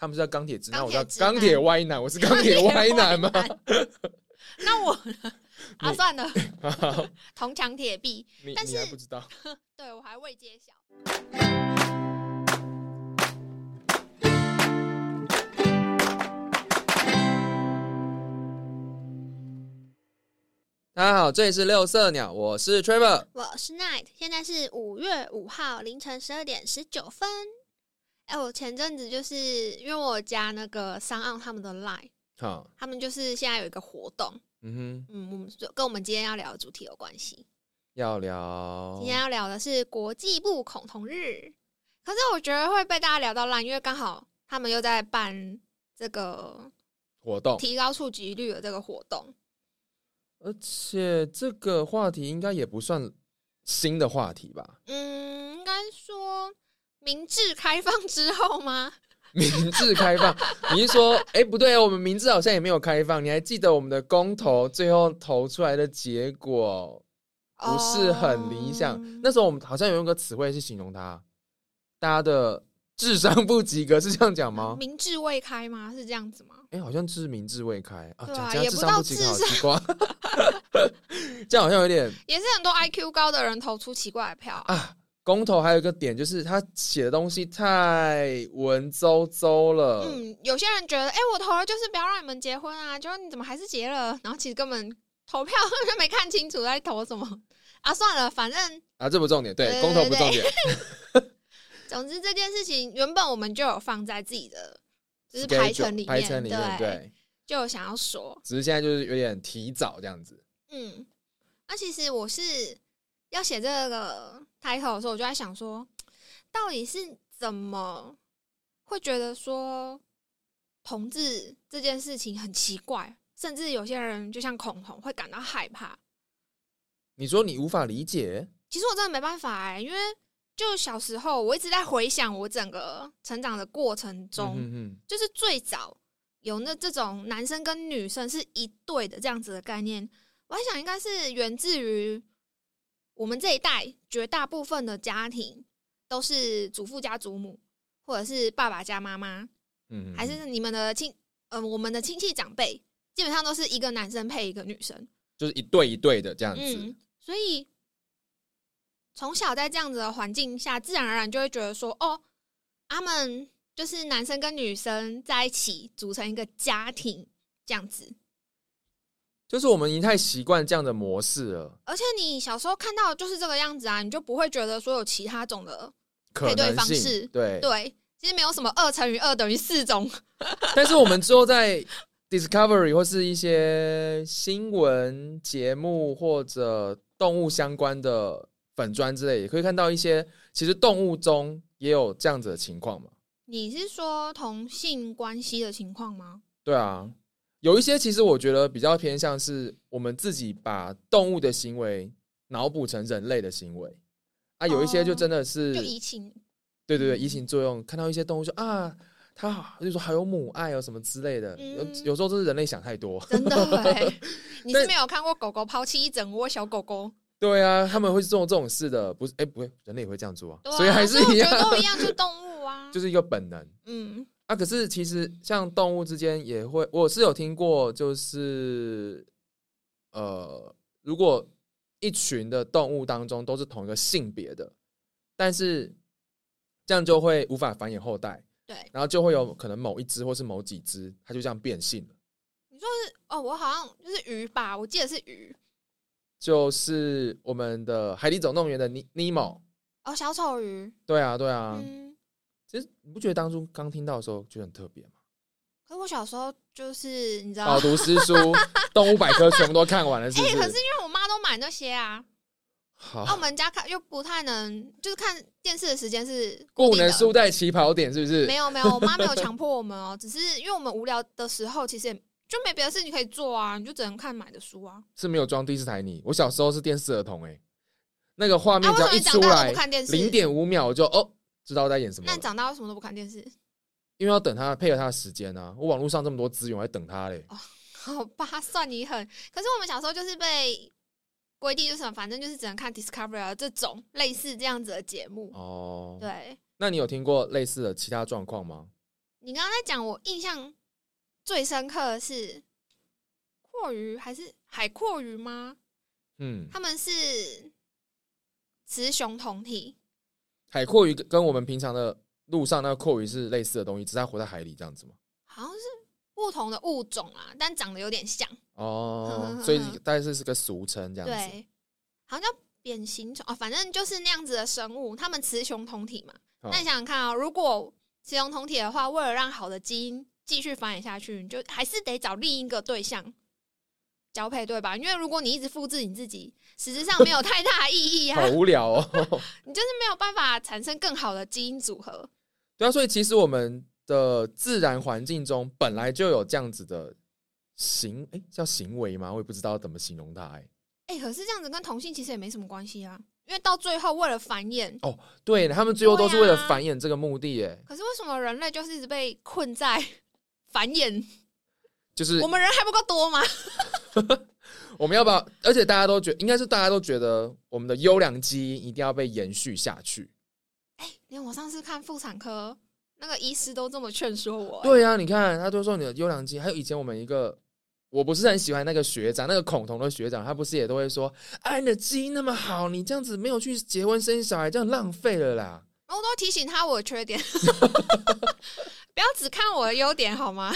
他们是叫钢铁直男，我叫钢铁歪男，我是钢铁歪男吗？那我呢？啊，算了，好铜墙铁壁。你但是不知道？对我还未揭晓。大家好，这里是六色鸟，我是 Trevor。我是 Night，现在是五月五号凌晨十二点十九分。哎、我前阵子就是因为我加那个商岸他们的 Line，好，他们就是现在有一个活动，嗯哼，嗯，我们就跟我们今天要聊的主题有关系。要聊今天要聊的是国际不恐同日，可是我觉得会被大家聊到烂，因为刚好他们又在办这个活动，提高触及率的这个活动。而且这个话题应该也不算新的话题吧？嗯，应该说明治开放之后吗？明治开放，你是说，哎、不对哦，我们明治好像也没有开放。你还记得我们的公投最后投出来的结果不是很理想？哦那时候我们好像有用个词汇去形容它，大家的智商不及格，是这样讲吗？明智未开吗？是这样子吗？哎、好像是明智未开啊，对讲这样啊也不到智商不及格，好奇怪，这样好像有点 也是很多 IQ 高的人投出奇怪的票啊、啊。公投还有一个点就是他写的东西太文绉绉了，嗯，有些人觉得，哎、我投了就是不要让你们结婚啊，结果你怎么还是结了？然后其实根本投票 就没看清楚在投什么啊，算了，反正啊，这不重点，对，对公投不重点。总之这件事情原本我们就有放在自己的就是排程里面，排程里面，对，对，就有想要说，只是现在就是有点提早这样子。嗯，那其实我是要写这个 title 的时候，我就在想说，到底是怎么会觉得说同志这件事情很奇怪，甚至有些人就像恐同会感到害怕。你说你无法理解，其实我真的没办法哎、因为就小时候我一直在回想我整个成长的过程中，就是最早有那这种男生跟女生是一对的这样子的概念，我还想应该是源自于我们这一代绝大部分的家庭都是祖父加祖母，或者是爸爸加妈妈，嗯，还是你们的亲，嗯、我们的亲戚长辈，基本上都是一个男生配一个女生，就是一对一对的这样子。嗯，所以从小在这样子的环境下，自然而然就会觉得说，哦，他们就是男生跟女生在一起组成一个家庭这样子。就是我们已经太习惯这样的模式了，而且你小时候看到就是这个样子啊，你就不会觉得说有其他种的配对方式对。对。其实没有什么二乘以二等于四种，但是我们之后在 Discovery 或是一些新闻节目或者动物相关的粉砖之类，也可以看到一些其实动物中也有这样子的情况嘛。你是说同性关系的情况吗？对啊，有一些其实我觉得比较偏向是我们自己把动物的行为脑补成人类的行为。啊，有一些就真的是、就移情，对对对移情作用，看到一些动物就啊，它好，就说还有母爱哦什么之类的，有嗯。有时候都是人类想太多。真的欸 你是没有看过狗狗抛弃一整窝小狗狗，对啊，他们会做这种事的，不是？哎、不会，人类也会这样做啊，啊所以还是我一样，都一样，就。是动物啊，就是一个本能嗯啊。可是其实像动物之间也会，我是有听过，就是呃，如果一群的动物当中都是同一个性别的，但是这样就会无法繁衍后代，对。然后就会有可能某一只或是某几只，它就这样变性了。你说是哦，我好像就是鱼吧，我记得是鱼就是我们的《海底总动员》的尼尼莫，哦，小丑鱼，对啊，对啊。嗯，其实你不觉得当初刚听到的时候觉得很特别吗？可是我小时候就是你知道，饱读诗书，动物百科全部都看完了，是不哎、是？可是因为我妈都买那些啊，好那、我们家看又不太能，就是看电视的时间是不能输在起跑点，是不是？没有没有，我妈没有 强迫我们哦，只是因为我们无聊的时候，其实也就没别的事情可以做啊，你就只能看买的书啊。是没有装第四台你。我小时候是电视儿童、欸，那个画面只要一出来？零点五秒我就哦知道在演什么那你，长大为什么都不看电视？因为要等他配合他的时间啊。我网络上这么多资源，我还等他嘞。好吧，算你狠。可是我们小时候就是被规定，就是反正就是只能看 Discovery 啊这种类似这样子的节目。哦，对，那你有听过类似的其他状况吗？你刚刚在讲，我印象最深刻的是阔鱼还是海阔鱼吗？嗯，他们是雌雄同体，海阔鱼跟跟我们平常的路上那个阔鱼是类似的东西，只是它活在海里这样子嘛。好像是不同的物种啊，但长得有点像。哦，所以大概是是个俗称这样子。对，好像叫扁形虫哦，反正就是那样子的生物，它们雌雄同体嘛。那你想想看啊、如果雌雄同体的话，为了让好的基因继续繁衍下去，你就还是得找另一个对象交配，对吧？因为如果你一直复制你自己，实质上没有太大意义啊好，无聊哦。你就是没有办法产生更好的基因组合。对啊，所以其实我们的自然环境中本来就有这样子的行，哎、叫行为吗？我也不知道怎么形容它、哎，哎、可是这样子跟同性其实也没什么关系啊，因为到最后为了繁衍哦，对他们最后都是为了繁衍这个目的，哎，可是为什么人类就是一直被困在繁衍？就是我们人还不够多吗？我们要不要？而且大家都觉应该是大家都觉得我们的优良基因一定要被延续下去。哎连我上次看妇产科那个医师都这么劝说我、欸，对啊，你看他都说你的优良基因，还有以前我们一个。我不是很喜欢那个学长，那个孔同的学长，他不是也都会说，哎，你的基因那么好，你这样子没有去结婚生小孩，这样浪费了啦。我都提醒他我的缺点，不要只看我的优点好吗？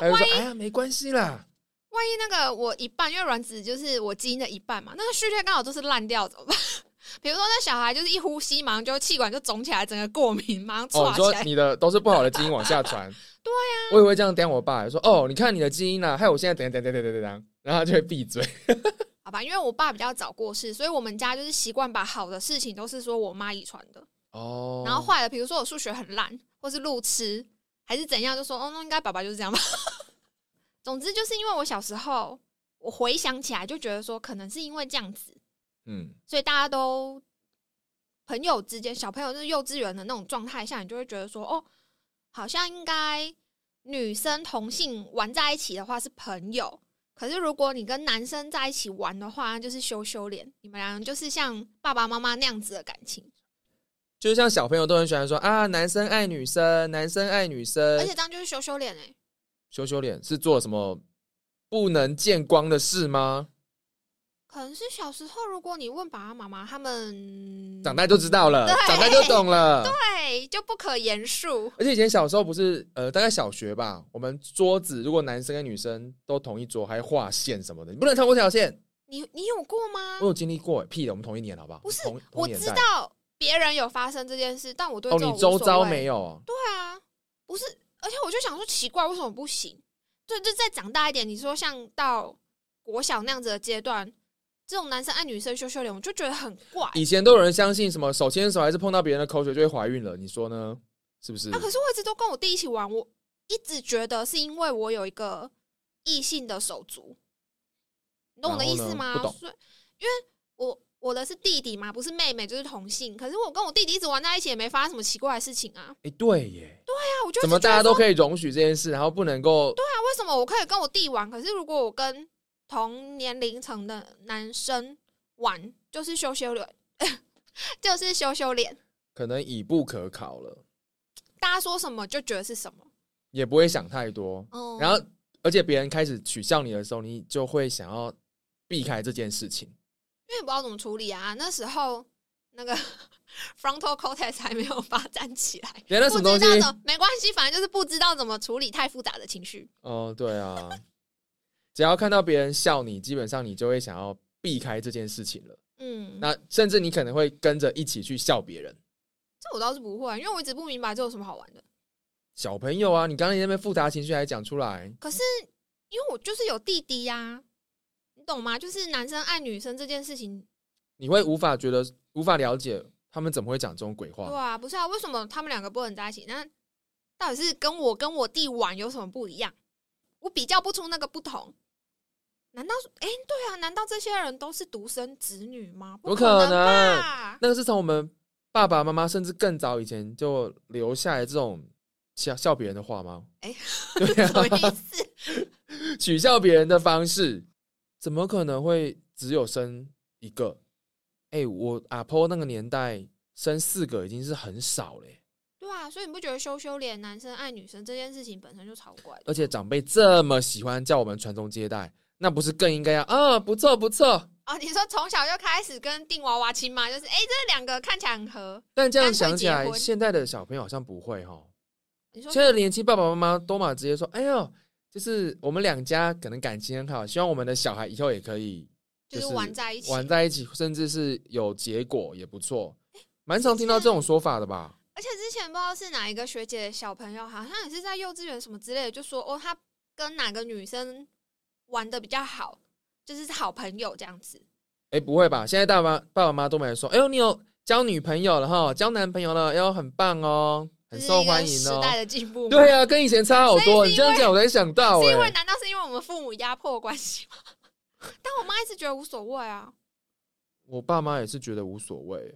还有说，哎呀，没关系啦，万一那个我一半，因为卵子就是我基因的一半嘛，那个序列刚好都是烂掉怎么办？比如说那小孩就是一呼吸，马上就气管就肿起来，整个过敏，马上哦，唰起来。你说你的都是不好的基因往下传。对呀、我也会这样点我爸，说哦，你看你的基因啦、害我现在等等等等等等等，然后他就会闭嘴。好吧，因为我爸比较早过世，所以我们家就是习惯把好的事情都是说我妈遗传的，哦，然后坏的，比如说我数学很烂，或是路痴，还是怎样，就说哦，那应该爸爸就是这样吧。总之就是因为我小时候，我回想起来就觉得说，可能是因为这样子，嗯，所以大家都朋友之间，小朋友就是幼稚园的那种状态下，你就会觉得说，哦，好像应该女生同性玩在一起的话是朋友，可是如果你跟男生在一起玩的话，那就是羞羞脸，你们两个就是像爸爸妈妈那样子的感情，就是像小朋友都很喜欢说啊，男生爱女生，男生爱女生，而且这样就是羞羞脸哎。羞羞脸是做了什么不能见光的事吗？可能是小时候，如果你问爸爸妈妈，他们长大就知道了，长大就懂了。对就不可言述。而且以前小时候不是呃，大概小学吧，我们桌子如果男生跟女生都同一桌，还画线什么的，你不能超过这条线。你你有过吗我？有经历过，屁的，我们同一年好不好？不是我知道别人有发生这件事，但我对哦，你周遭没有哦？对啊，不是，而且我就想说奇怪，为什么不行？对，就再长大一点，你说像到国小那样子的阶段，这种男生爱女生羞羞脸，我就觉得很怪。以前都有人相信什么手牵手还是碰到别人的口水就会怀孕了，你说呢？是不是？啊，可是我一直都跟我弟一起玩，我一直觉得是因为我有一个异性的手足，你懂我的意思吗？不懂所以因为我我的是弟弟嘛，不是妹妹，就是同性。可是我跟我弟弟一直玩在一起，也没发生什么奇怪的事情啊。哎、对耶，对啊，我就怎么大家都？可以容许这件事，然后不能够？对啊为什么我可以跟我弟玩，可是如果我跟同年龄层的男生玩，就是羞羞脸，就是羞羞脸，可能已不可考了，大家说什么就觉得是什么。也不会想太多。嗯，然后，而且别人开始取笑你的时候，你就会想要避开这件事情。因为不知道怎么处理啊，那时候那个 frontal cortex 还没有发展起来，原来什么东西不知道？怎么没关系，反正就是不知道怎么处理太复杂的情绪。哦，对啊，只要看到别人笑你，基本上你就会想要避开这件事情了。嗯，那甚至你可能会跟着一起去笑别人。这我倒是不会，因为我一直不明白这有什么好玩的。小朋友啊，你刚刚那边复杂情绪还讲出来，可是因为我就是有弟弟呀、你懂吗？就是男生爱女生这件事情，你会无法觉得无法了解他们怎么会讲这种鬼话。对啊，不是啊，为什么他们两个不能在一起？那到底是跟我跟我弟玩有什么不一样？我比较不出那个不同。难道哎、对啊？难道这些人都是独生子女吗？不不可能？那个是从我们爸爸妈妈甚至更早以前就留下来这种笑笑别人的话吗？哎 对什么意啊，思？取笑别人的方式，怎么可能会只有生一个？哎、我阿婆那个年代生四个已经是很少嘞、对啊，啊，所以你不觉得羞羞脸男生爱女生这件事情本身就超怪？而且长辈这么喜欢叫我们传宗接代，那不是更应该要啊？不错不错。哦，你说从小就开始跟定娃娃亲嘛？就是哎，这两个看起来很合。但这样想起来，现在的小朋友好像不会哈。你说现在的年轻爸爸妈妈都嘛直接说：“哎呦，就是我们两家可能感情很好，希望我们的小孩以后也可以就是玩在一起，玩在一起，甚至是有结果也不错。”蛮常听到这种说法的吧？而且之前不知道是哪一个学姐的小朋友，好像也是在幼稚园什么之类的，就说哦，他跟哪个女生玩的比较好，就是好朋友这样子。哎，不会吧？现在大妈爸爸妈妈都没说：“哎呦，你有交女朋友了哈，交男朋友了，哎呦，很棒哦，很受欢迎哦。这是一个时代的进步，对啊，跟以前差好多。你这样讲，我才想到、是因为哎，难道是因为我们父母压迫关系吗？但我妈一直觉得无所谓啊。我爸妈也是觉得无所谓。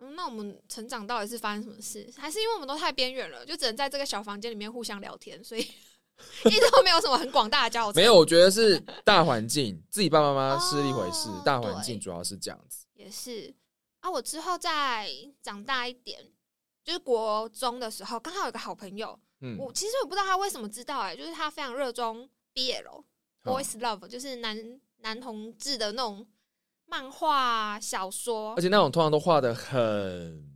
嗯，那我们成长到底是发生什么事？还是因为我们都太边缘了，就只能在这个小房间里面互相聊天，所以 一直都没有什么很广大的交流。没有，我觉得是大环境，自己爸爸妈妈是一回事，哦大环境主要是这样子。也是啊，我之后再长大一点，就是国中的时候，刚好有个好朋友，嗯，我其实我不知道他为什么知道、哎，就是他非常热衷 BL 好 boys love，就是男男同志的那种漫画小说而。且那种通常都画的很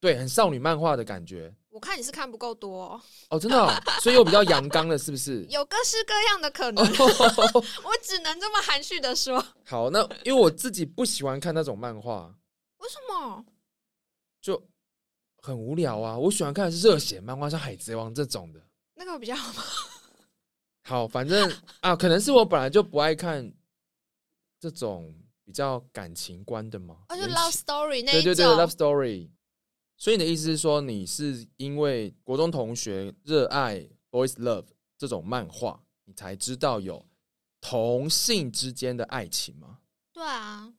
对，很少女漫画的感觉我看你是看不够多哦、哦，真的哦、所以我比较阳刚的，是不是？有各式各样的可能，哦 我只能这么含蓄的说。好，那因为我自己不喜欢看那种漫画，为什么？就很无聊啊。我喜欢看的是热血漫画，像《海贼王》这种的。那个比较好吗？好，反正啊，可能是我本来就不爱看这种比较感情观的嘛。哦，就言 love story 那对对。对，love story。所以你的意思是说，你是因为国中同学热爱 boys love 这种漫画，你才知道有同性之间的爱情吗？对啊，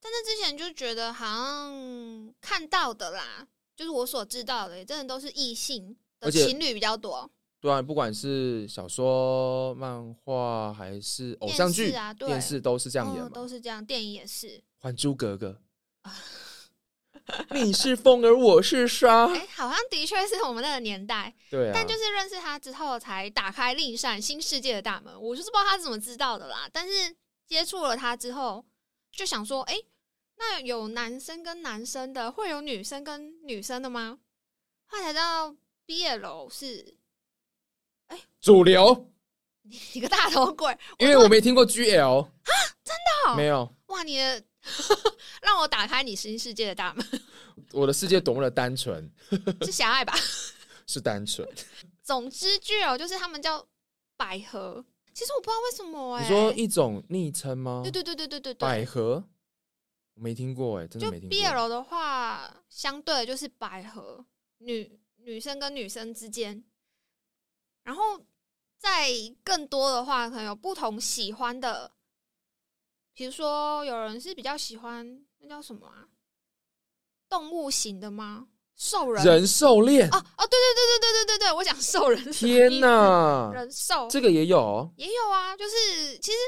但是之前就觉得好像看到的啦，就是我所知道的，真的都是异性的情侣比较多。对啊，不管是小说、漫画还是偶像剧、电视啊对电视都是这样演嗯。都是这样，电影也是。《还珠格格 》你是风儿，我是沙。哎、好像的确是我们那个年代，对啊，但就是认识他之后，才打开另一扇新世界的大门。我就是不知道他是怎么知道的啦，但是接触了他之后，就想说，哎、那有男生跟男生的，会有女生跟女生的吗？后来才知道 BL 是主流，你个大头鬼，因为我没听过 GL 啊真的哦没有。哇，你的 让我打开你新世界的大门，我的世界多么的单纯，是狭隘吧？是单纯。总之，GL，就是他们叫百合，其实我不知道为什么哎、你说一种昵称吗？对对对对对对对，百合，我没听过哎，真的就没听过。BL 的话，相对的就是百合，女女生跟女生之间，然后再更多的话，可能有不同喜欢的，比如说有人是比较喜欢那叫什么啊，动物型的吗？兽人人兽恋哦，哦，对对对对对对对对，我讲兽人天思，哪，人兽这个也有哦也有啊，就是其实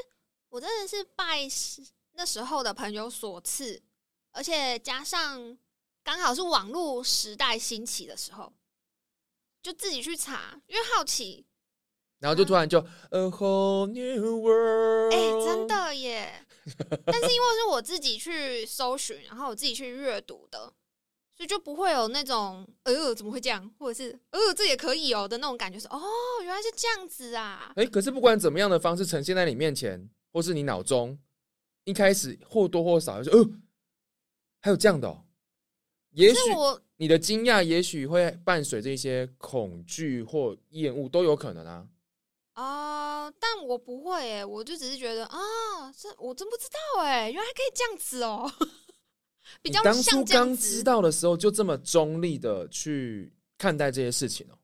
我真的是拜时那时候的朋友所赐，而且加上刚好是网络时代兴起的时候，就自己去查，因为好奇，然后就突然就 A whole new world，哎、真的耶！但是因为是我自己去搜寻，然后我自己去阅读的，所以就不会有那种呃怎么会这样，或者是呃这也可以哦的那种感觉是哦原来是这样子啊，哎，可是不管怎么样的方式呈现在你面前，或是你脑中，一开始或多或少就呃，还有这样的哦。也许你的惊讶，也许会伴随着一些恐惧或厌恶，都有可能啊。啊、但我不会诶，我就只是觉得啊，这我真不知道诶，原来可以这样子哦，比较当初刚子知道的时候，就这么中立的去看待这些事情哦。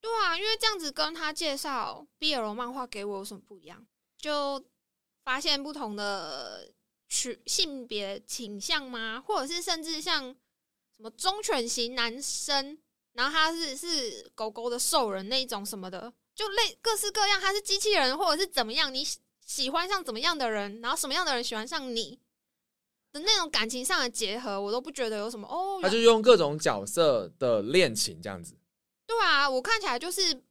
对啊，因为这样子跟他介绍 BL 漫画给我有什么不一样？就发现不同的取性别倾向吗？或者是甚至像什么忠犬型男生，然后他是是狗狗的兽人那一种什么的，就类各式各样，他是机器人或者是怎么样，你喜喜欢上怎么样的人，然后什么样的人喜欢上你的那种感情上的结合，我都不觉得有什么哦。他就用各种角色的恋情这样子。对啊，我看起来就是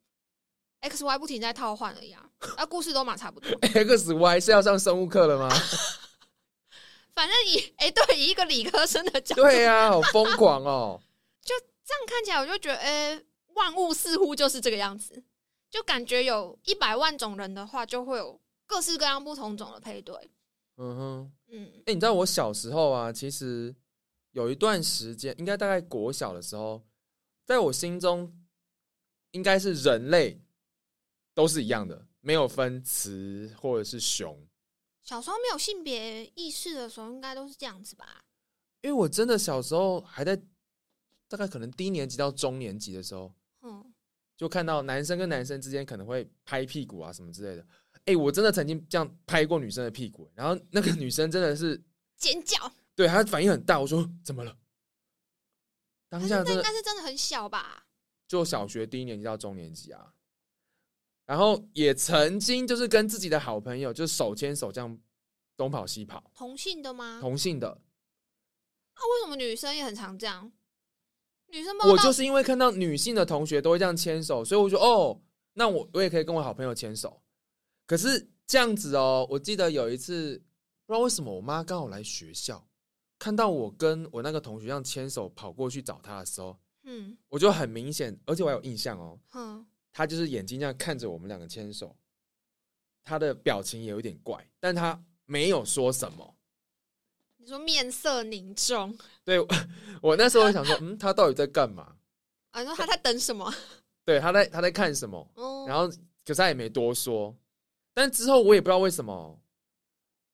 X Y 不停在套换而已啊，啊，故事都嘛差不多。X Y 是要上生物课了吗？反正以哎、对，以一个理科生的角度，对呀、好疯狂哦！就这样看起来，我就觉得，哎、万物似乎就是这个样子，就感觉有一百万种人的话，就会有各式各样不同种的配对。嗯哼，嗯哎、你知道我小时候啊，其实有一段时间，应该大概国小的时候，在我心中，应该是人类都是一样的，没有分雌或者是雄。小时候没有性别意识的时候，应该都是这样子吧？因为我真的小时候还在大概可能低年级到中年级的时候，嗯，就看到男生跟男生之间可能会拍屁股啊什么之类的。哎、我真的曾经这样拍过女生的屁股，然后那个女生真的是尖叫，对她反应很大。我说怎么了？当下真的该是真的很小吧？就小学低年级到中年级啊，然后也曾经就是跟自己的好朋友就是手牵手这样东跑西跑，同性的吗？同性的。啊，为什么女生也很常这样？女生我就是因为看到女性的同学都会这样牵手，所以我就哦，那我我也可以跟我好朋友牵手。可是这样子哦，我记得有一次，不知道为什么我妈刚好来学校，看到我跟我那个同学这样牵手跑过去找她的时候，嗯我就很明显，而且我还有印象哦，哼，她就是眼睛这样看着我们两个牵手，他的表情也有点怪，但他没有说什么。你说面色凝重，对我 我那时候会想说，嗯，他到底在干嘛？啊，你说他在等什么？对，他在他在看什么？哦，然后可是他也没多说。但之后我也不知道为什么，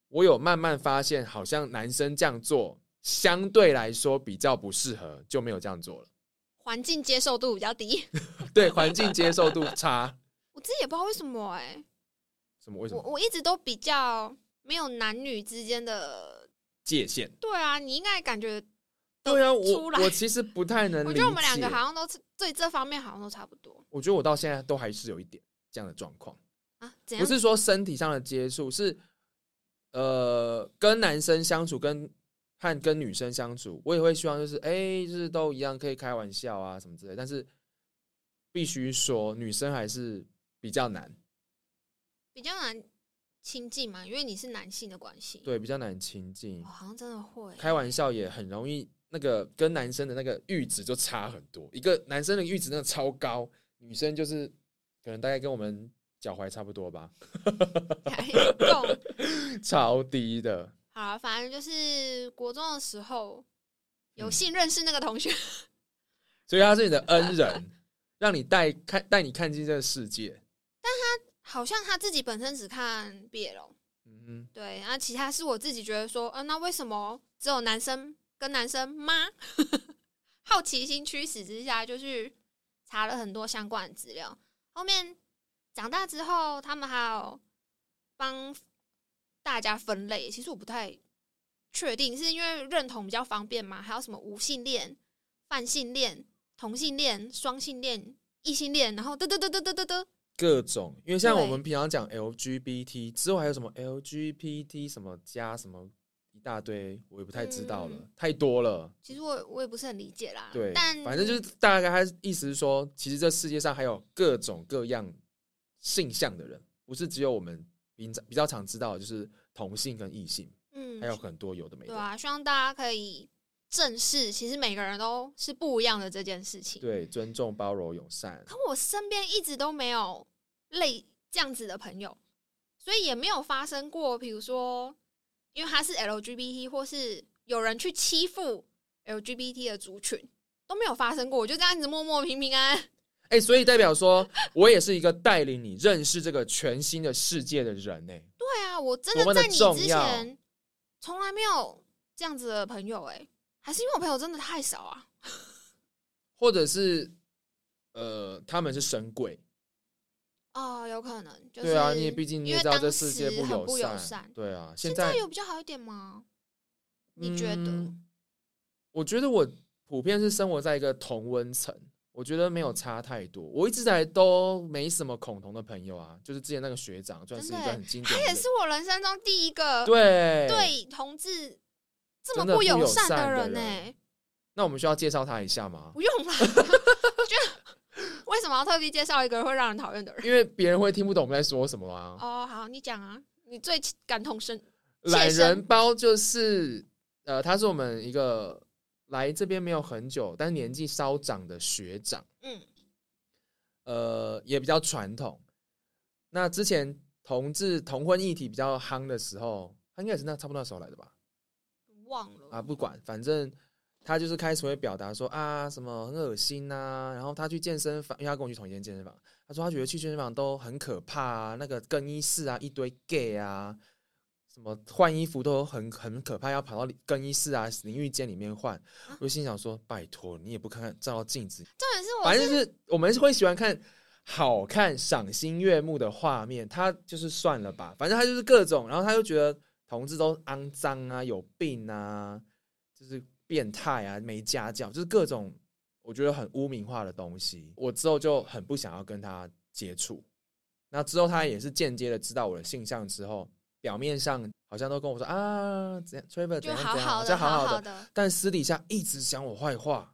我有慢慢发现，好像男生这样做相对来说比较不适合，就没有这样做了。环境接受度比较低。对，环境接受度差，我自己也不知道为什么哎、什么为什么我我一直都比较没有男女之间的。界限？对啊，你应该感觉，对啊，我我其实不太能。我觉得我们两个好像都是对这方面好像都差不多我觉得我到现在都还是有一点这样的状况，啊。怎样？不是说身体上的接触，是呃跟男生相处跟。和跟女生相处，我也会希望就是，哎、就是都一样，可以开玩笑啊什么之类。但是必须说，女生还是比较难，比较难亲近嘛，因为你是男性的关系。对，比较难亲近哦，。好像真的会。开玩笑也很容易，那个跟男生的那个阈值就差很多。一个男生的阈值那个超高，女生就是可能大概跟我们脚踝差不多吧，还够超低的。好啊，反正就是国中的时候有嗯幸认识那个同学，所以他是你的恩人，让你带看带你看进这个世界。但他好像他自己本身只看毕业了，嗯对，然后其他是我自己觉得说，呃，那为什么只有男生跟男生吗？好奇心驱使之下，就去查了很多相关的资料。后面长大之后，他们还有帮大家分类，其实我不太确定，是因为认同比较方便吗？还有什么无性恋、泛性恋、同性恋、双性恋、异性恋，然后嘚嘚嘚嘚嘚嘚嘚，各种，因为像我们平常讲 LGBT 之后还有什么 LGBT 什么加什么一大堆，我也不太知道了，嗯太多了。其实我我也不是很理解啦。对，但反正就是大概他意思是说，其实这世界上还有各种各样性向的人，不是只有我们比比较常知道的，就是同性跟异性，嗯，还有很多有的没的。对啊，希望大家可以正视，其实每个人都是不一样的这件事情。对，尊重、包容、友善。可我身边一直都没有类这样子的朋友，所以也没有发生过，比如说，因为他是 LGBT，或是有人去欺负 LGBT 的族群，都没有发生过。我就这样子默默平平安安。哎、所以代表说我也是一个带领你认识这个全新的世界的人呢、对啊，我真的的在你之前从来没有这样子的朋友、哎，还是因为我朋友真的太少啊。或者是呃，他们是神鬼。哦，有可能，就是对啊，你也毕竟你也知道这世界不友善。对啊，现现在在有比较好一点吗？你觉得？嗯我觉得我普遍是生活在一个同温层，我觉得没有嗯差太多。我一直在都没什么恐同的朋友啊，就是之前那个学长，算是一个很经典的。他也是我人生中第一个对对同志这么不友友善的人呢、人那我们需要介绍他一下吗？不用了，我觉得什么要特地介绍一个会让人讨厌的人？因为别人会听不懂我们在说什么啊。哦，好，你讲啊，你最感同身懒人包就是呃，他是我们一个来这边没有很久，但年纪稍长的学长，嗯，呃，也比较传统。那之前同志同婚议题比较夯的时候，他应该也是那差不多那时候来的吧？忘了啊，不管，反正他就是开始会表达说啊，什么很恶心呐、然后他去健身房，因为他跟我去同一间健身房，他说他觉得去健身房都很可怕啊，那个更衣室啊，一堆 gay 啊，什么换衣服都很很可怕，要跑到更衣室啊、淋浴间里面换。我就心想说，拜托你也不看看照照镜子，重点是我反正是我们会喜欢看好看、赏心悦目的画面，他就是算了吧，反正他就是各种，然后他就觉得同志都肮脏啊、有病啊，就是变态啊、没家教，就是各种我觉得很污名化的东西。我之后就很不想要跟他接触。那之后他也是间接的知道我的性向之后，表面上好像都跟我说啊怎样 t r a v o r 怎就样怎样，好好好的，像好好的，但私底下一直讲我坏话。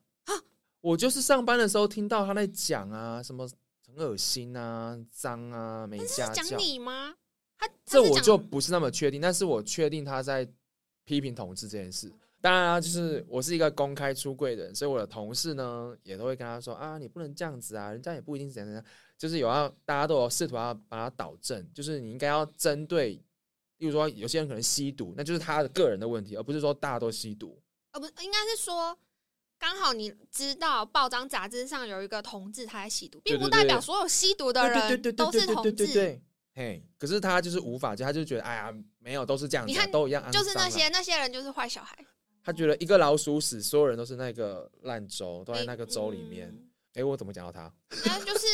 我就是上班的时候听到他在讲啊，什么很恶心啊、脏啊、没家是教讲。你吗？他他这我就不是那么确定，但是我确定他在批评同志这件事。当然啊，就是我是一个公开出柜的人，所以我的同事呢也都会跟他说啊，你不能这样子啊，人家也不一定是怎样怎样，就是有要大家都有试图要把它导正，就是你应该要针对，例如说有些人可能吸毒，那就是他的个人的问题，而不是说大家都吸毒。呃不应该是说。刚好你知道报章杂志上有一个同志他在吸毒，并不代表所有吸毒的人都是同对对对对志，对。嘿，可是他就是无法，就他就觉得，哎呀，没有，都是这样子啊、你看都一样啊，就是那些那些人就是坏小孩，他觉得一个老鼠屎，所有人都是那个烂粥，都在那个粥里面。嗯哎、我怎么讲到他？那就是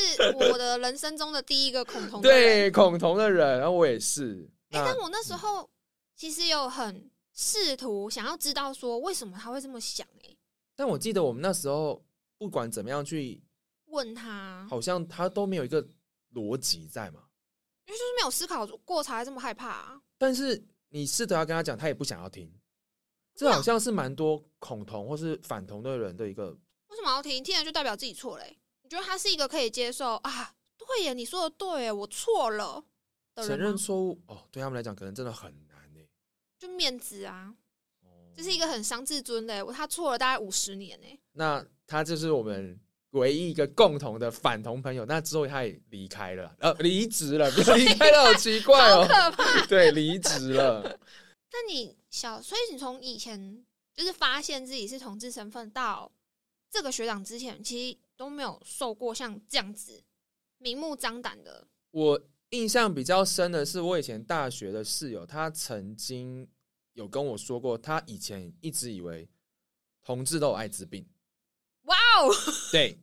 我的人生中的第一个恐同的人。对，恐同的人，然后我也是。哎、那但我那时候其实有很试图想要知道说为什么他会这么想、哎，但我记得我们那时候不管怎么样去，问他，好像他都没有一个逻辑在嘛。因为就是没有思考过才这么害怕、啊。但是你试着要跟他讲，他也不想要听。这好像是蛮多恐同或是反同的人的一个为什么要听？听了就代表自己错嘞、你觉得他是一个可以接受啊？对耶，你说的对耶，我错了承吗认错误哦，对他们来讲可能真的很难呢。就面子啊，哦这是一个很伤自尊的他错了大概五十年呢。那他就是我们唯一一个共同的反同朋友。那之后他也离开了，呃，离职了，离开了，好奇怪好哦。可怕！对，离职了。那你小，所以你从以前就是发现自己是同志身份到这个学长之前，其实都没有受过像这样子明目张胆的。我印象比较深的是，我以前大学的室友，他曾经有跟我说过，他以前一直以为同志都有艾滋病。哇哦，对，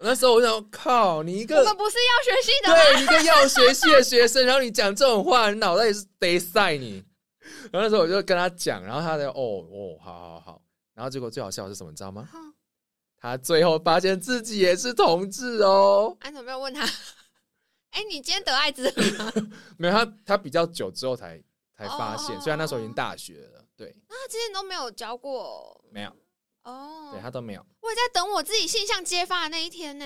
那时候我想，靠，你一个我们不是要学系的？对，你一个药学系的学生，然后你讲这种话，你脑袋也是得塞你。然后那时候我就跟他讲，然后他就哦哦，好好好。然后结果最好笑的是什么，你知道吗？他最后发现自己也是同志哦。安怎么没有问他？哎、你今天得艾滋病吗？没有他，他比较久之后才才发现，哦虽然那时候已经大学了，对，那他之前都没有教过没有，哦。对他都没有。我也在等我自己性向揭发的那一天呢。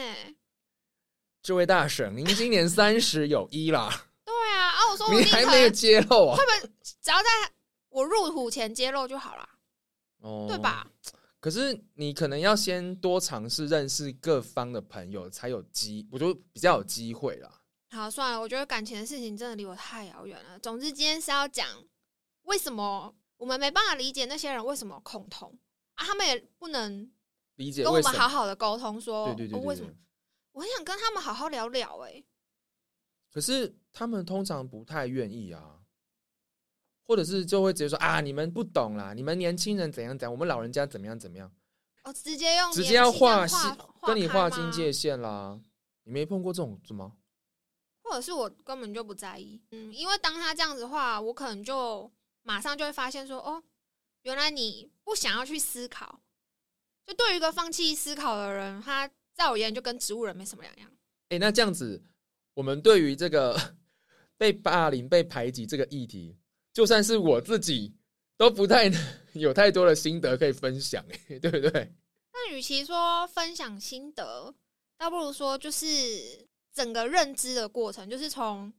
这位大婶，您今年三十有一啦，对啊，啊，我说我你还没有揭露啊？只要在我入土前揭露就好啦，哦对？吧？可是你可能要先多尝试认识各方的朋友，才有机，我觉得比较有机会啦。好，算了，我觉得感情的事情真的离我太遥远了。总之，今天是要讲为什么我们没办法理解那些人为什么恐同啊，他们也不能理解跟我？们好好的沟通说，对对对为什么？。我很想跟他们好好聊聊、欸，哎，可是他们通常不太愿意啊，或者是就会直接说啊，你们不懂啦，你们年轻人怎样怎样，我们老人家怎么样怎么样，哦，直接用直接要划划，跟你划清界限啦。你没碰过这种是吗？或者是我根本就不在意，嗯，因为当他这样子的话，我可能就马上就会发现说，哦，原来你不想要去思考。就对于一个放弃思考的人，他在我眼里就跟植物人没什么两样。哎、那这样子，我们对于这个被霸凌、被排挤这个议题，就算是我自己都不太 有太多的心得可以分享、欸，对不对？那与其说分享心得，倒不如说就是整个认知的过程，就是从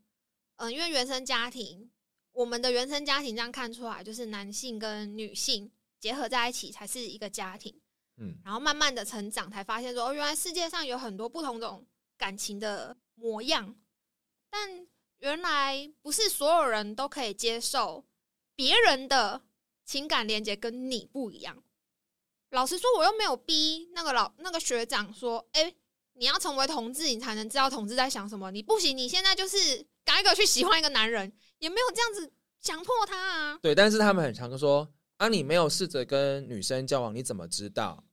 嗯，因为原生家庭，我们的原生家庭这样看出来，就是男性跟女性结合在一起才是一个家庭。嗯，然后慢慢的成长，才发现说，哦，原来世界上有很多不同种感情的模样，但原来不是所有人都可以接受别人的情感连接跟你不一样。老实说，我又没有逼那个老那个学长说，哎、你要成为同志，你才能知道同志在想什么。你不行，你现在就是赶一个去喜欢一个男人，也没有这样子强迫他啊。对，但是他们很常说啊，你没有试着跟女生交往，你怎么知道？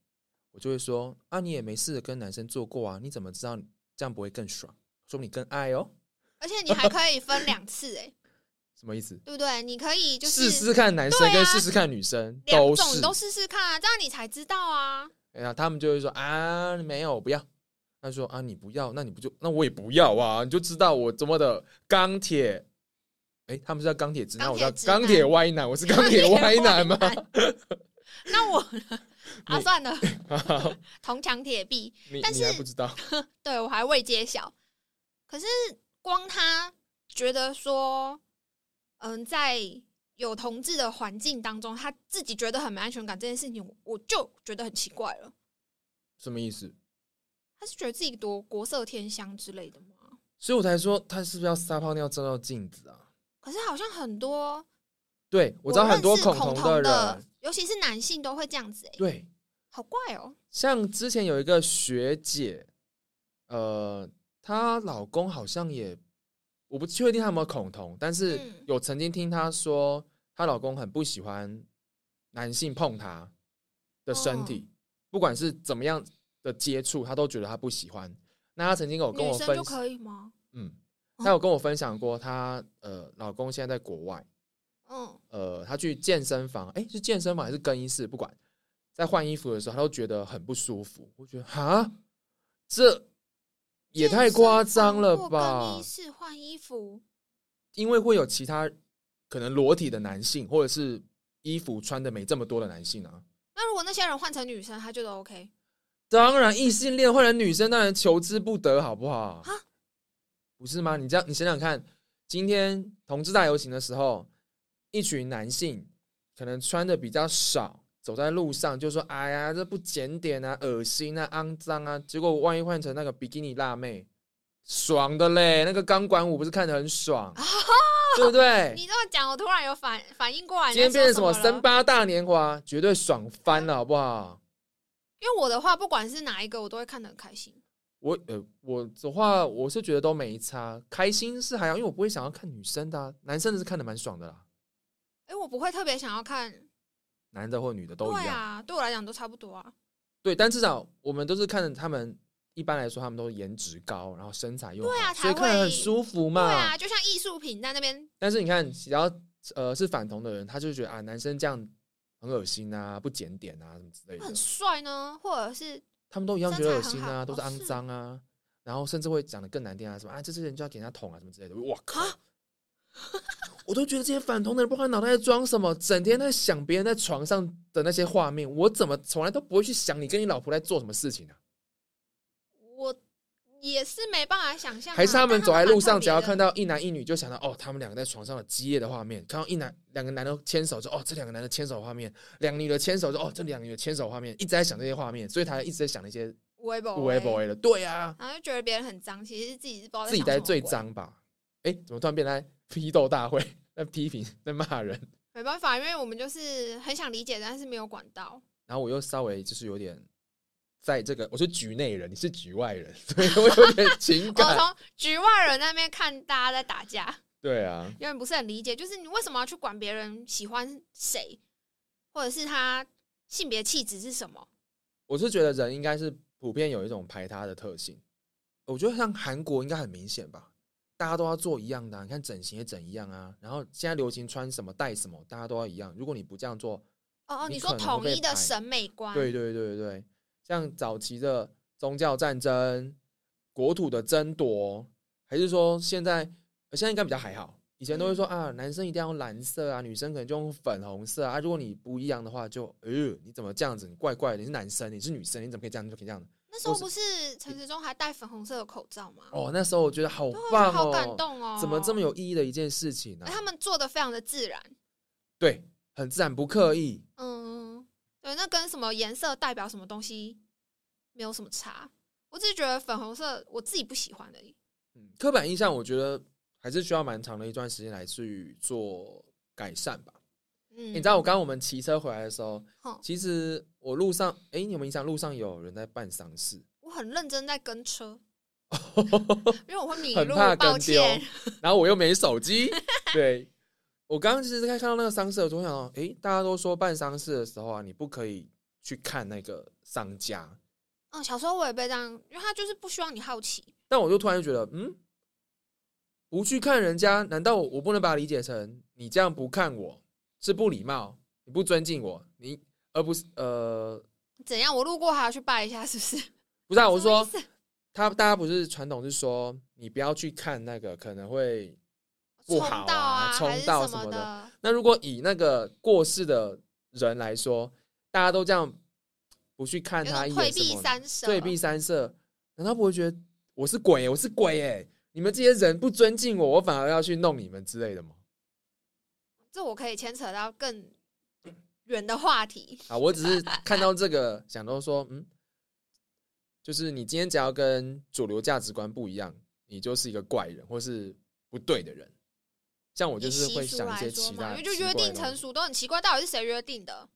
我就会说啊，你也没试着跟男生做过啊，你怎么知道这样不会更爽？说你更爱哦，而且你还可以分两次、哎，什么意思？对不对？你可以就是试试看男生跟试试看女生两种都试试看啊，这样你才知道啊。哎呀，他们就会说啊，没有，我不要。他说啊，你不要，那你不就那我也不要啊？你就知道我怎么的钢铁。哎，他们是叫钢铁直男，我叫钢铁歪男，我是钢铁歪男吗？那我呢？啊，算了，好铜墙铁壁，但是不知道？对我还未揭晓。可是光他觉得说，嗯，在有同志的环境当中，他自己觉得很没安全感这件事情，我我就觉得很奇怪了。什么意思？他是觉得自己多国色天香之类的吗？所以我才说他是不是要撒泡尿照照镜子啊？可是好像很多对我知道很多恐同同的的人，，尤其是男性都会这样子、欸，对，好怪哦、像之前有一个学姐，呃，她老公好像也，我不确定他有没有恐同，但是嗯。有曾经听她说，她老公很不喜欢男性碰她的身体，不管是怎么样的接触，他都觉得他不喜欢。那他曾经有跟我分享，可以吗？嗯，哦她有跟我分享过，她呃老公现在在国外，嗯，呃，他去健身房，哎、是健身房还是更衣室？不管，在换衣服的时候，他都觉得很不舒服。我觉得哈，这也太夸张了吧更衣！室换衣服，因为会有其他可能裸体的男性，或者是衣服穿的没这么多的男性啊。那如果那些人换成女生，他觉得 OK 当然，异性恋换成女生，当然求之不得，好不好啊？不是吗？你这样，你想想看，今天同志大游行的时候，一群男性可能穿的比较少，走在路上就说：“哎呀，这不检点啊，恶心啊，肮脏啊！”结果万一换成那个比基尼辣妹，爽的嘞！那个钢管舞不是看得很爽，对不对？你这么讲，我突然有反反应过来，今天变成什么森森？巴大年华，绝对爽翻了，好不好？因为我的话，不管是哪一个，我都会看得很开心。我呃，我的话，我是觉得都没差，开心是还好，因为我不会想要看女生的、啊，男生的是看的蛮爽的啦，哎、我不会特别想要看，男的或女的都一样。对啊，对我来讲都差不多啊。对，但至少我们都是看着他们，一般来说他们都颜值高，然后身材又好，对啊所以看着很舒服嘛。对啊，就像艺术品在那边，但是你看，只要呃是反同的人，他就觉得啊，男生这样很恶心啊，不检点啊什么之类的很，帅呢，或者是他们都一样觉得恶心啊，都是肮脏啊，然后甚至会讲的更难听啊，什么啊，这些人就要给人家捅啊什么之类的。我靠！啊 我都觉得这些反同的人不知道脑袋在装什么，整天在想别人在床上的那些画面，我怎么从来都不会去想你跟你老婆在做什么事情啊？我也是没办法想象啊。还是他们走在路上，只要看到一男一女，就想到哦，他们两个在床上的激烈的画面；看到一男两个男的牵手，就哦，这两个男的牵手画面；两个女的牵手，就哦，这两个女的牵手画面，一直在想这些画面，所以他一直在想那些微博无为不为的。对啊，然后就觉得别人很脏，其实自己是不知道自己在最。脏吧？哎，怎么突然变成在批斗大会，在批评，在骂人？没办法，因为我们就是很想理解，但是没有管道。然后我又稍微就是有点在这个，我是局内人，你是局外人，所以我有点情感我。从局外人那边看大家在打架，对啊，有点不是很理解，就是你为什么要去管别人喜欢谁，或者是他性别气质是什么？我是觉得人应该是普遍有一种排他的特性。我觉得像韩国应该很明显吧，大家都要做一样的啊、你看整形也整一样啊，然后现在流行穿什么戴什么，大家都要一样。如果你不这样做，哦哦，你你说统一的审美观，对对对对对，像早期的宗教战争、国土的争夺，还是说现在呃现在应该比较还好。以前都会说啊，男生一定要用蓝色啊，女生可能就用粉红色啊。如果你不一样的话就，呃，你怎么这样子？你怪怪的，你是男生，你是女生，你怎么可以这样？你怎么可以这样？那那时候不是陈时中还戴粉红色的口罩吗？哦，那时候我觉得好棒哦，好感动哦！怎么这么有意义的一件事情呢、哎他们做的非常的自然，对，很自然，不刻意。嗯，对，那跟什么颜色代表什么东西没有什么差。我只是觉得粉红色我自己不喜欢而已。嗯，刻板印象我觉得还是需要蛮长的一段时间来去做改善吧。嗯，你知道我刚刚我们骑车回来的时候，哼其实我路上，哎、你有没有印象？路上有人在办丧事，我很认真在跟车，因为我会迷路很怕，抱跟丢歉。，然后我又没手机。对，我刚刚其实在看到那个丧事我想到，哎、大家都说办丧事的时候啊，你不可以去看那个商家，嗯，小时候我也被这样，因为他就是不希望你好奇。但我就突然就觉得，嗯，不去看人家，难道我不能把它理解成你这样不看我是不礼貌，你不尊敬我，你而不是呃，怎样？我路过还要去拜一下，是不是？不是啊，我说他大家不是传统是说你不要去看那个可能会不好冲到啊冲到什么的的。那如果以那个过世的人来说，大家都这样不去看他一眼什么的，三舍，退避三舍，难道不会觉得我是鬼耶？我是鬼哎？你们这些人不尊敬我，我反而要去弄你们之类的吗？这我可以牵扯到更远的话题。啊，我只是看到这个，想到说，嗯，就是你今天只要跟主流价值观不一样，你就是一个怪人，或是不对的人。像我就是会想一些来说嘛，其他因为就约定成熟，都很奇怪，到底是谁约定的？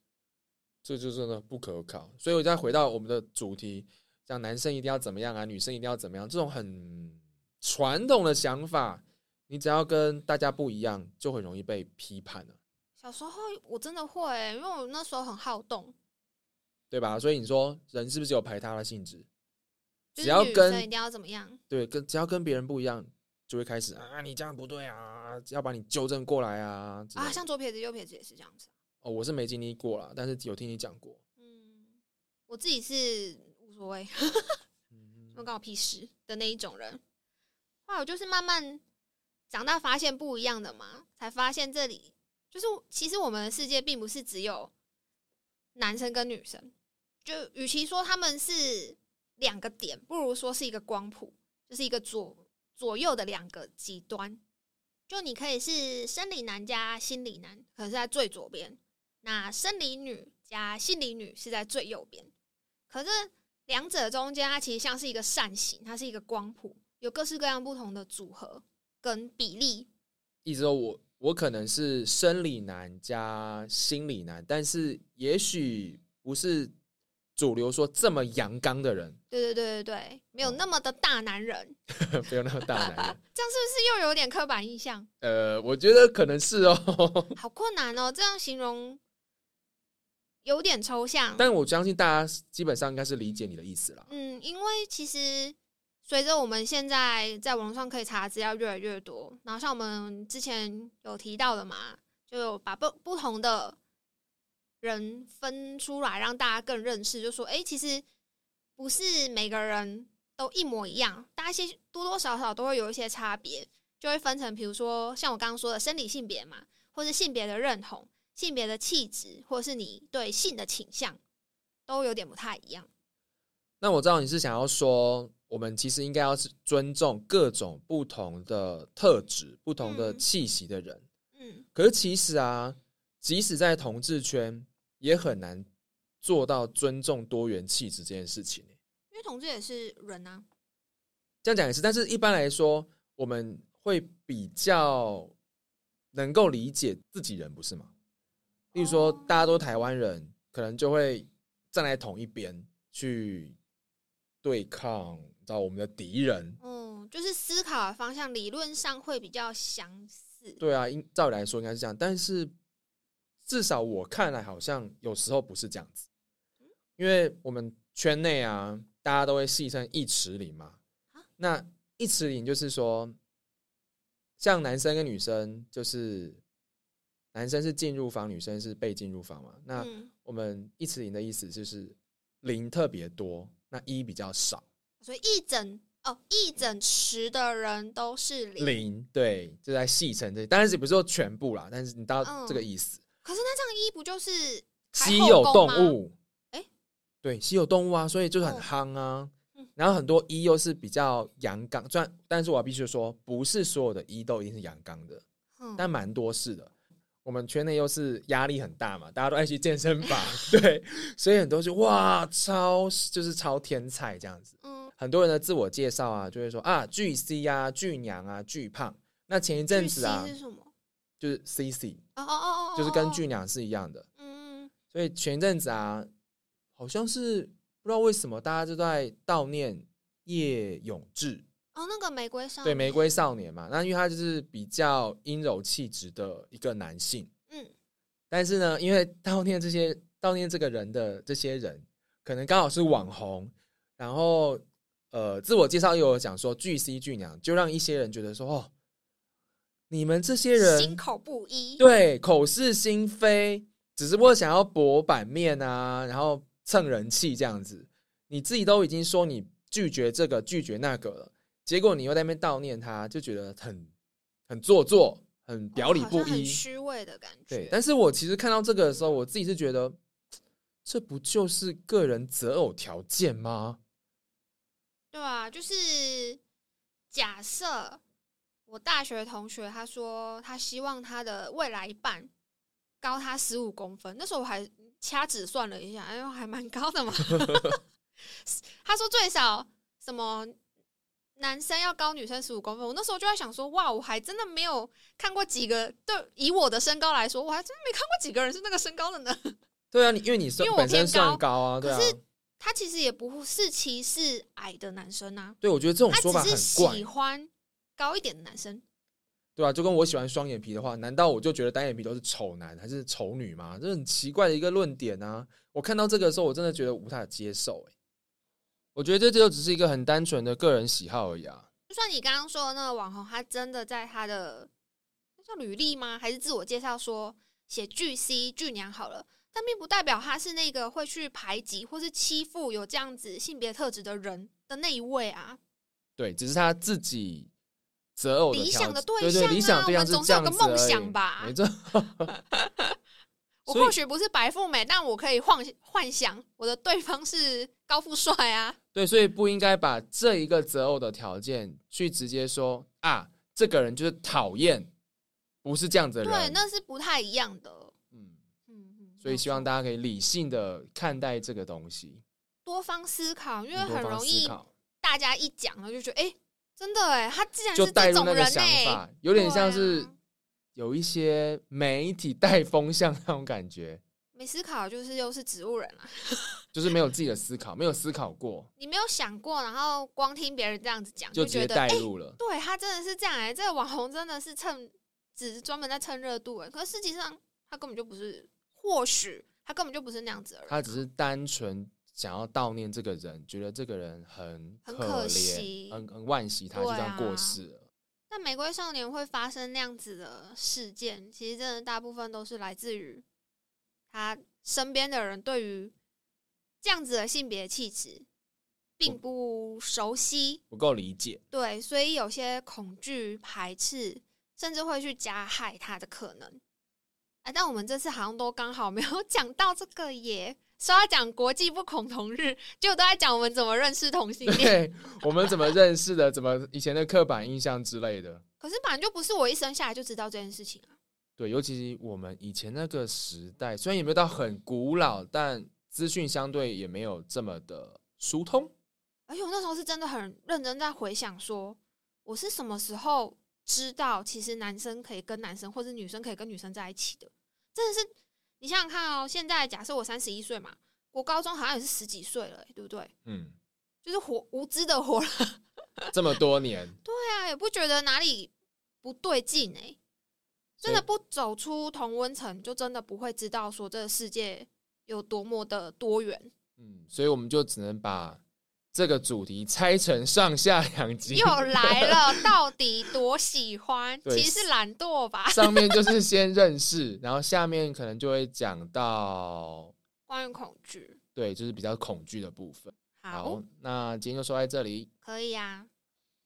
这就真的不可靠。所以我再回到我们的主题，像男生一定要怎么样啊，女生一定要怎么样，这种很传统的想法，你只要跟大家不一样，就很容易被批判了，小时候我真的会、因为我那时候很好动，对吧？所以你说人是不是有排他的性质？只要跟生一定要怎么样？对，跟只要跟别人不一样，就会开始啊，你这样不对啊，要把你纠正过来啊。啊，像左撇子、右撇子也是这样子啊。哦，我是没经历过啦，但是有听你讲过。嗯，我自己是无所谓，嗯那关我屁事的那一种人。后来我就是慢慢长大，发现不一样的嘛，才发现这里就是其实我们的世界并不是只有男生跟女生，就与其说他们是两个点，不如说是一个光谱，就是一个左左右的两个极端。就你可以是生理男加心理男，可是在最左边；那生理女加心理女是在最右边。可是两者中间，它其实像是一个扇形，它是一个光谱，有各式各样不同的组合跟比例。意思说我我可能是生理男加心理男，但是也许不是主流说这么阳刚的人，对对对对对，没有哦那么的大男人，没有那么大男人。这样是不是又有点刻板印象？呃，我觉得可能是哦，好困难哦，这样形容有点抽象。但我相信大家基本上应该是理解你的意思啦。嗯，因为其实随着我们现在在网络上可以查的资料越来越多，然后像我们之前有提到的嘛，就有把不不同的人分出来，让大家更认识，就说，哎、其实不是每个人都一模一样，大家些多多少少都会有一些差别，就会分成，比如说像我刚刚说的生理性别嘛，或是性别的认同、性别的气质，或是你对性的倾向，都有点不太一样。那我知道你是想要说，我们其实应该要是尊重各种不同的特质、不同的嗯气息的人。嗯，可是其实啊，即使在同志圈，也很难做到尊重多元气质这件事情、欸因为同志也是人啊。这样讲也是，但是一般来说，我们会比较能够理解自己人，不是吗？例如说，哦大家都台湾人，可能就会站在同一边去对抗，你知道我们的敌人。嗯，就是思考的方向理论上会比较相似。对啊，应照理来说应该是这样，但是至少我看来好像有时候不是这样子，因为我们圈内啊，大家都会戏称一池零嘛啊。那一池零就是说，像男生跟女生，就是男生是进入房，女生是被进入房嘛。那嗯，我们一池零的意思就是零特别多，那一比较少。所以一整哦一整池的人都是零。零对，就在戏称这，当然是不是说全部啦，但是你到嗯这个意思。可是那这样一不就是稀有动物，诶对，稀有动物啊，所以就是很哦夯啊嗯。然后很多一又是比较阳刚，虽然但是我必须说，不是所有的一都一定是阳刚的，嗯但蛮多是的。我们圈内又是压力很大嘛，大家都爱去健身房，对，所以很多就哇超就是超天才这样子。嗯，很多人的自我介绍啊，就会说啊巨 C 啊、巨娘啊、巨胖。那前一阵子啊是什么？就是 CC，哦哦哦哦，就是跟哦巨娘是一样的。嗯，所以前一阵子啊，好像是不知道为什么大家就在悼念叶永志，哦，那个玫瑰少年对玫瑰少年嘛。那因为他就是比较阴柔气质的一个男性，嗯但是呢，因为悼念这些悼念这个人的这些人，可能刚好是网红，然后呃，自我介绍又有讲说巨 C 巨娘，就让一些人觉得说哦，你们这些人心口不一，对，口是心非，只是为了想要博版面啊，然后蹭人气这样子。你自己都已经说你拒绝这个拒绝那个了，结果你又在那边悼念他，就觉得很很做作，很表里不哦很一。虚伪的感觉。对，但是我其实看到这个的时候，我自己是觉得，这不就是个人择偶条件吗？对啊，就是假设我大学同学他说他希望他的未来一半高他十五公分，那时候我还掐指算了一下，哎呦，还蛮高的嘛。他说最少什么男生要高女生十五公分，我那时候就在想说，哇，我还真的没有看过几个，对，以我的身高来说，我还真的没看过几个人是那个身高的呢。对啊，你因为你算因为我本身偏算高高啊，对啊可，是他其实也不是歧视矮的男生啊，对我觉得这种他说法很只是怪喜，欢高一点的男生。对啊，就跟我喜欢双眼皮的话，难道我就觉得单眼皮都是丑男还是丑女吗？这很奇怪的一个论点啊！我看到这个的时候，我真的觉得无法接受、欸。我觉得这就只是一个很单纯的个人喜好而已啊。就算你刚刚说的那个网红，他真的在他的那叫履历吗？还是自我介绍说写巨 C 巨娘好了，但并不代表他是那个会去排挤或是欺负有这样子性别特质的人的那一位啊。对，只是他自己择偶的理想的对对对，理象啊想对象我们总是有这样个梦想吧没错。我或许不是白富美，但我可以幻幻想我的对方是高富帅啊。对，所以不应该把这一个择偶的条件去直接说啊，这个人就是讨厌，不是这样子的人。对，那是不太一样的。嗯，嗯嗯，所以希望大大家可以理性的看待这个东西，多方思考，因为很容易，大家一讲了就觉得，哎、真的哎，他既然就是那个想哎、法，有点像是啊。有一些媒体带风向那种感觉，没思考就是又是植物人啊，就是没有自己的思考，没有思考过，你没有想过，然后光听别人这样子讲，就直接觉得哎、带入了。对他真的是这样哎、这个网红真的是蹭，只是专门在蹭热度哎、可是实际上他根本就不是，或许他根本就不是那样子的人啊，他只是单纯想要悼念这个人，觉得这个人很很可怜，惜很很惋惜他就这样过世了。那玫瑰少年会发生那样子的事件，其实真的大部分都是来自于他身边的人对于这样子的性别气质并不熟悉，不够理解，对，所以有些恐惧、排斥，甚至会去加害他的可能。哎，但我们这次好像都刚好没有 讲到这个耶。说要讲国际不恐同日，就都在讲我们怎么认识同性恋。对我们怎么认识的，怎么以前的刻板印象之类的。可是本来就不是我一生下来就知道这件事情啊。对，尤其我们以前那个时代，虽然也没有到很古老，但资讯相对也没有这么的疏通。而且我那时候是真的很认真在回想说，我是什么时候知道其实男生可以跟男生，或者女生可以跟女生在一起的？真的是，你想想看哦，现在假设我三十一岁嘛，我高中好像也是十几岁了、欸对不对？嗯，就是活无知的活了，这么多年，对啊，也不觉得哪里不对劲哎、真的不走出同温层，就真的不会知道说这个世界有多么的多元。嗯，所以我们就只能把这个主题拆成上下两集。又来了，到底多喜欢？其实是懒惰吧。上面就是先认识，然后下面可能就会讲到，关于恐惧，对，就是比较恐惧的部分。好，好，那今天就说在这里。可以啊。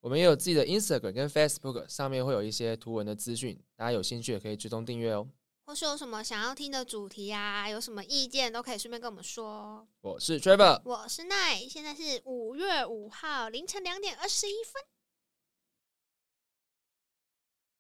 我们也有自己的 Instagram 跟 Facebook，上面会有一些图文的资讯，大家有兴趣也可以追踪订阅哦。或是有什么想要听的主题啊，有什么意见都可以顺便跟我们说。我是 Trevor，我是奈，现在是五月五号凌晨两点二十一分。